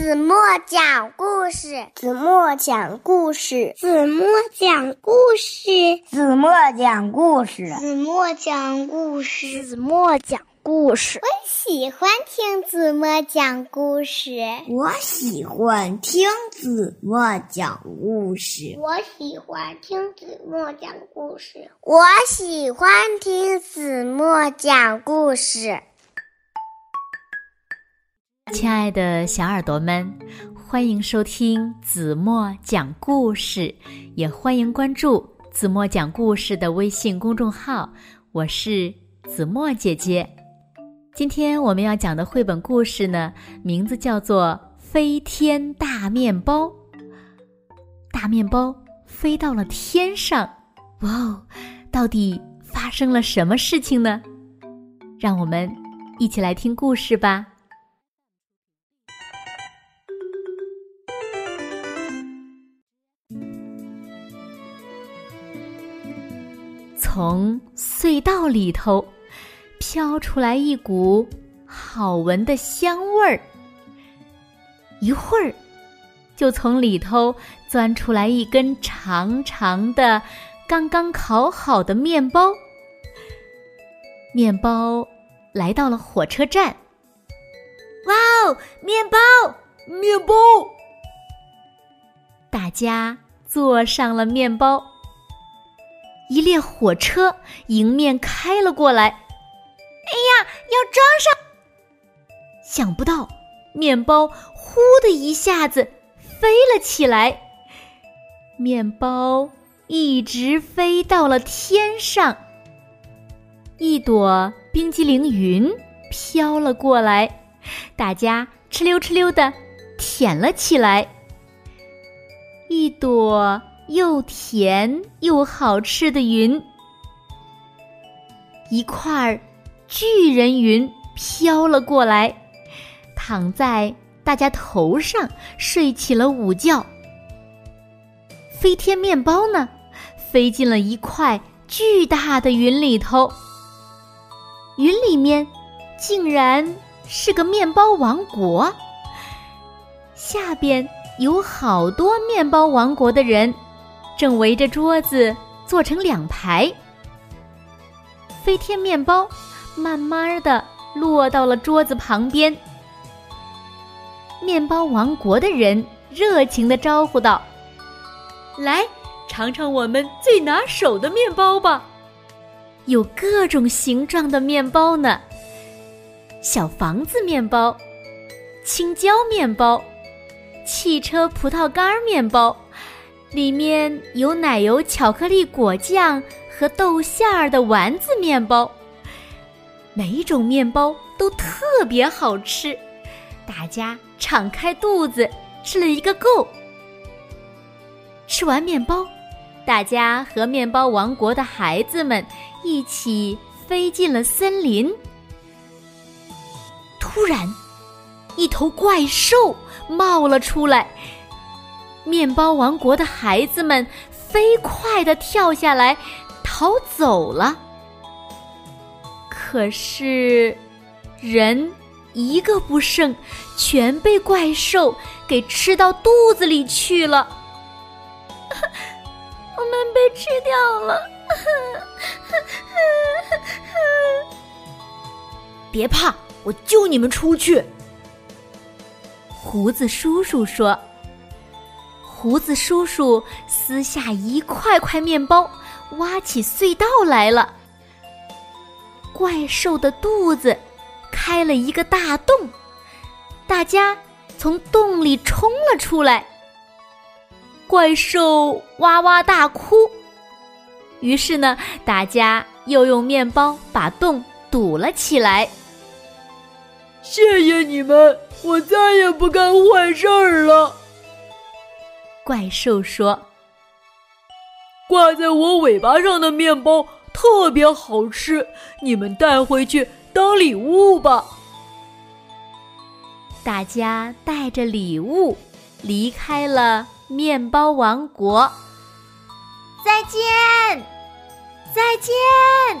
子墨讲故事，子墨讲故事，子墨讲故事，子墨讲故事，子墨讲故事，子墨讲故事。我喜欢听子墨讲故事，我喜欢听子墨讲故事，我喜欢听子墨讲故事，我喜欢听子墨讲故事。亲爱的小耳朵们，欢迎收听子墨讲故事，也欢迎关注子墨讲故事的微信公众号。我是子墨姐姐。今天我们要讲的绘本故事呢，名字叫做《飞天大面包》。大面包飞到了天上，哇哦！到底发生了什么事情呢？让我们一起来听故事吧。从隧道里头飘出来一股好闻的香味儿，一会儿就从里头钻出来一根长长的、刚刚烤好的面包。面包来到了火车站，哇哦，面包，面包！大家坐上了面包。一列火车迎面开了过来，哎呀，要装上！想不到，面包呼的一下子飞了起来，面包一直飞到了天上。一朵冰激凌云飘了过来，大家哧溜哧溜的舔了起来。一朵。又甜又好吃的云，一块儿巨人云飘了过来，躺在大家头上睡起了午觉。飞天面包呢，飞进了一块巨大的云里头，云里面竟然是个面包王国，下边有好多面包王国的人。正围着桌子坐成两排，飞天面包慢慢的落到了桌子旁边。面包王国的人热情的招呼道：“来尝尝我们最拿手的面包吧！有各种形状的面包呢，小房子面包、青椒面包、汽车葡萄干面包。”里面有奶油巧克力果酱和豆馅儿的丸子面包，每一种面包都特别好吃，大家敞开肚子吃了一个够。吃完面包，大家和面包王国的孩子们一起飞进了森林。突然，一头怪兽冒了出来。面包王国的孩子们飞快的跳下来，逃走了。可是，人一个不剩，全被怪兽给吃到肚子里去了。我们被吃掉了。别怕，我救你们出去。胡子叔叔说。胡子叔叔撕下一块块面包，挖起隧道来了。怪兽的肚子开了一个大洞，大家从洞里冲了出来。怪兽哇哇大哭，于是呢，大家又用面包把洞堵了起来。谢谢你们，我再也不干坏事儿了。怪兽说：“挂在我尾巴上的面包特别好吃，你们带回去当礼物吧。”大家带着礼物离开了面包王国。再见，再见！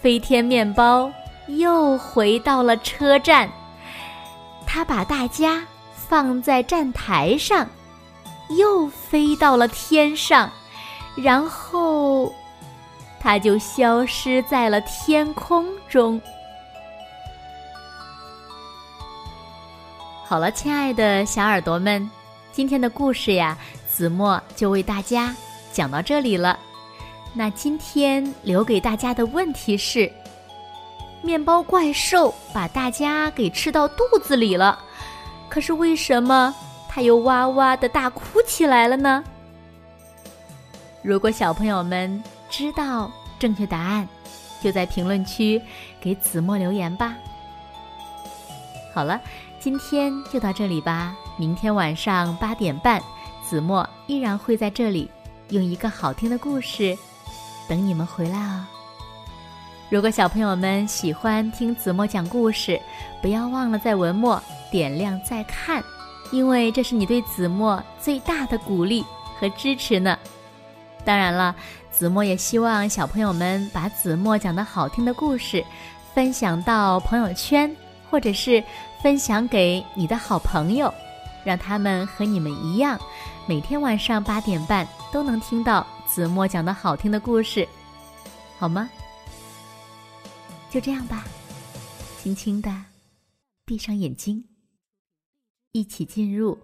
飞天面包又回到了车站。他把大家放在站台上，又飞到了天上，然后它就消失在了天空中。好了，亲爱的小耳朵们，今天的故事呀，子墨就为大家讲到这里了。那今天留给大家的问题是：面包怪兽把大家给吃到肚子里了，可是为什么他又哇哇的大哭起来了呢？如果小朋友们知道正确答案，就在评论区给子墨留言吧。好了，今天就到这里吧。明天晚上八点半，子墨依然会在这里用一个好听的故事。等你们回来哦。如果小朋友们喜欢听子墨讲故事，不要忘了在文末点亮再看，因为这是你对子墨最大的鼓励和支持呢。当然了，子墨也希望小朋友们把子墨讲的好听的故事分享到朋友圈，或者是分享给你的好朋友，让他们和你们一样，每天晚上八点半都能听到。子墨讲的好听的故事，好吗？就这样吧，轻轻的闭上眼睛，一起进入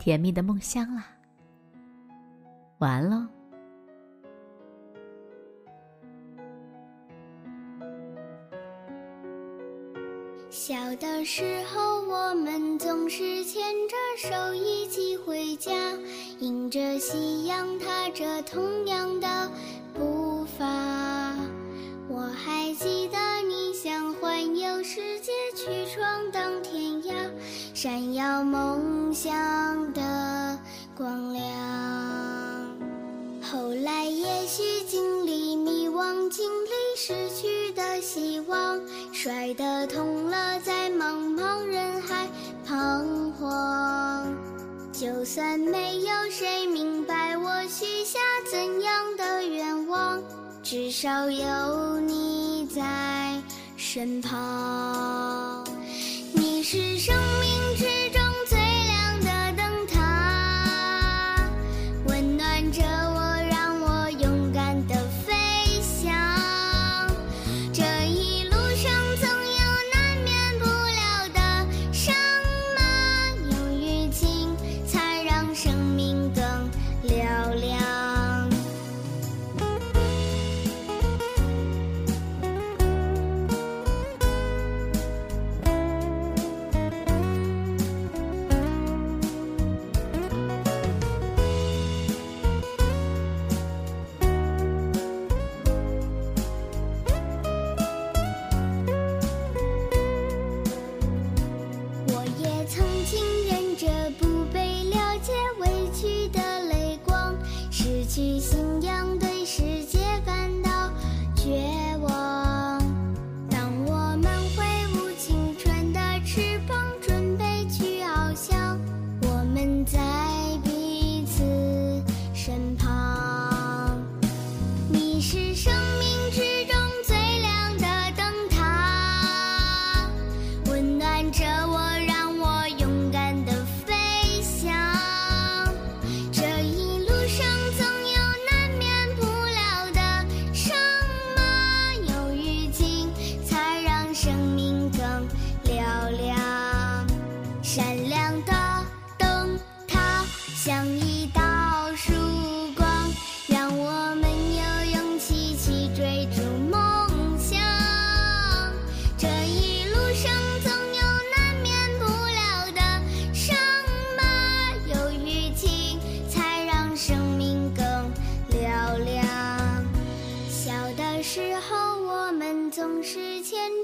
甜蜜的梦乡啦。晚安喽。小的时候，我们总是牵着手一起回家，迎着夕阳，踏着同样的梦想的光亮。后来也许经历迷惘，经历失去的希望。摔得痛了，在茫茫人海彷徨。就算没有谁明白我许下怎样的愿望，至少有你在身旁。你是生命之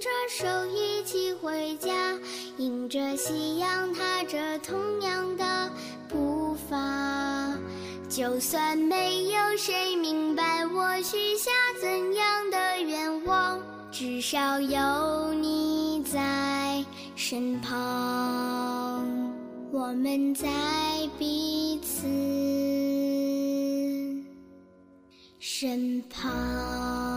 着手一起回家，迎。着夕阳，踏着同样的步伐。就算没有谁明白我许下怎样的愿望，至少有你在身旁。我们在彼此身旁。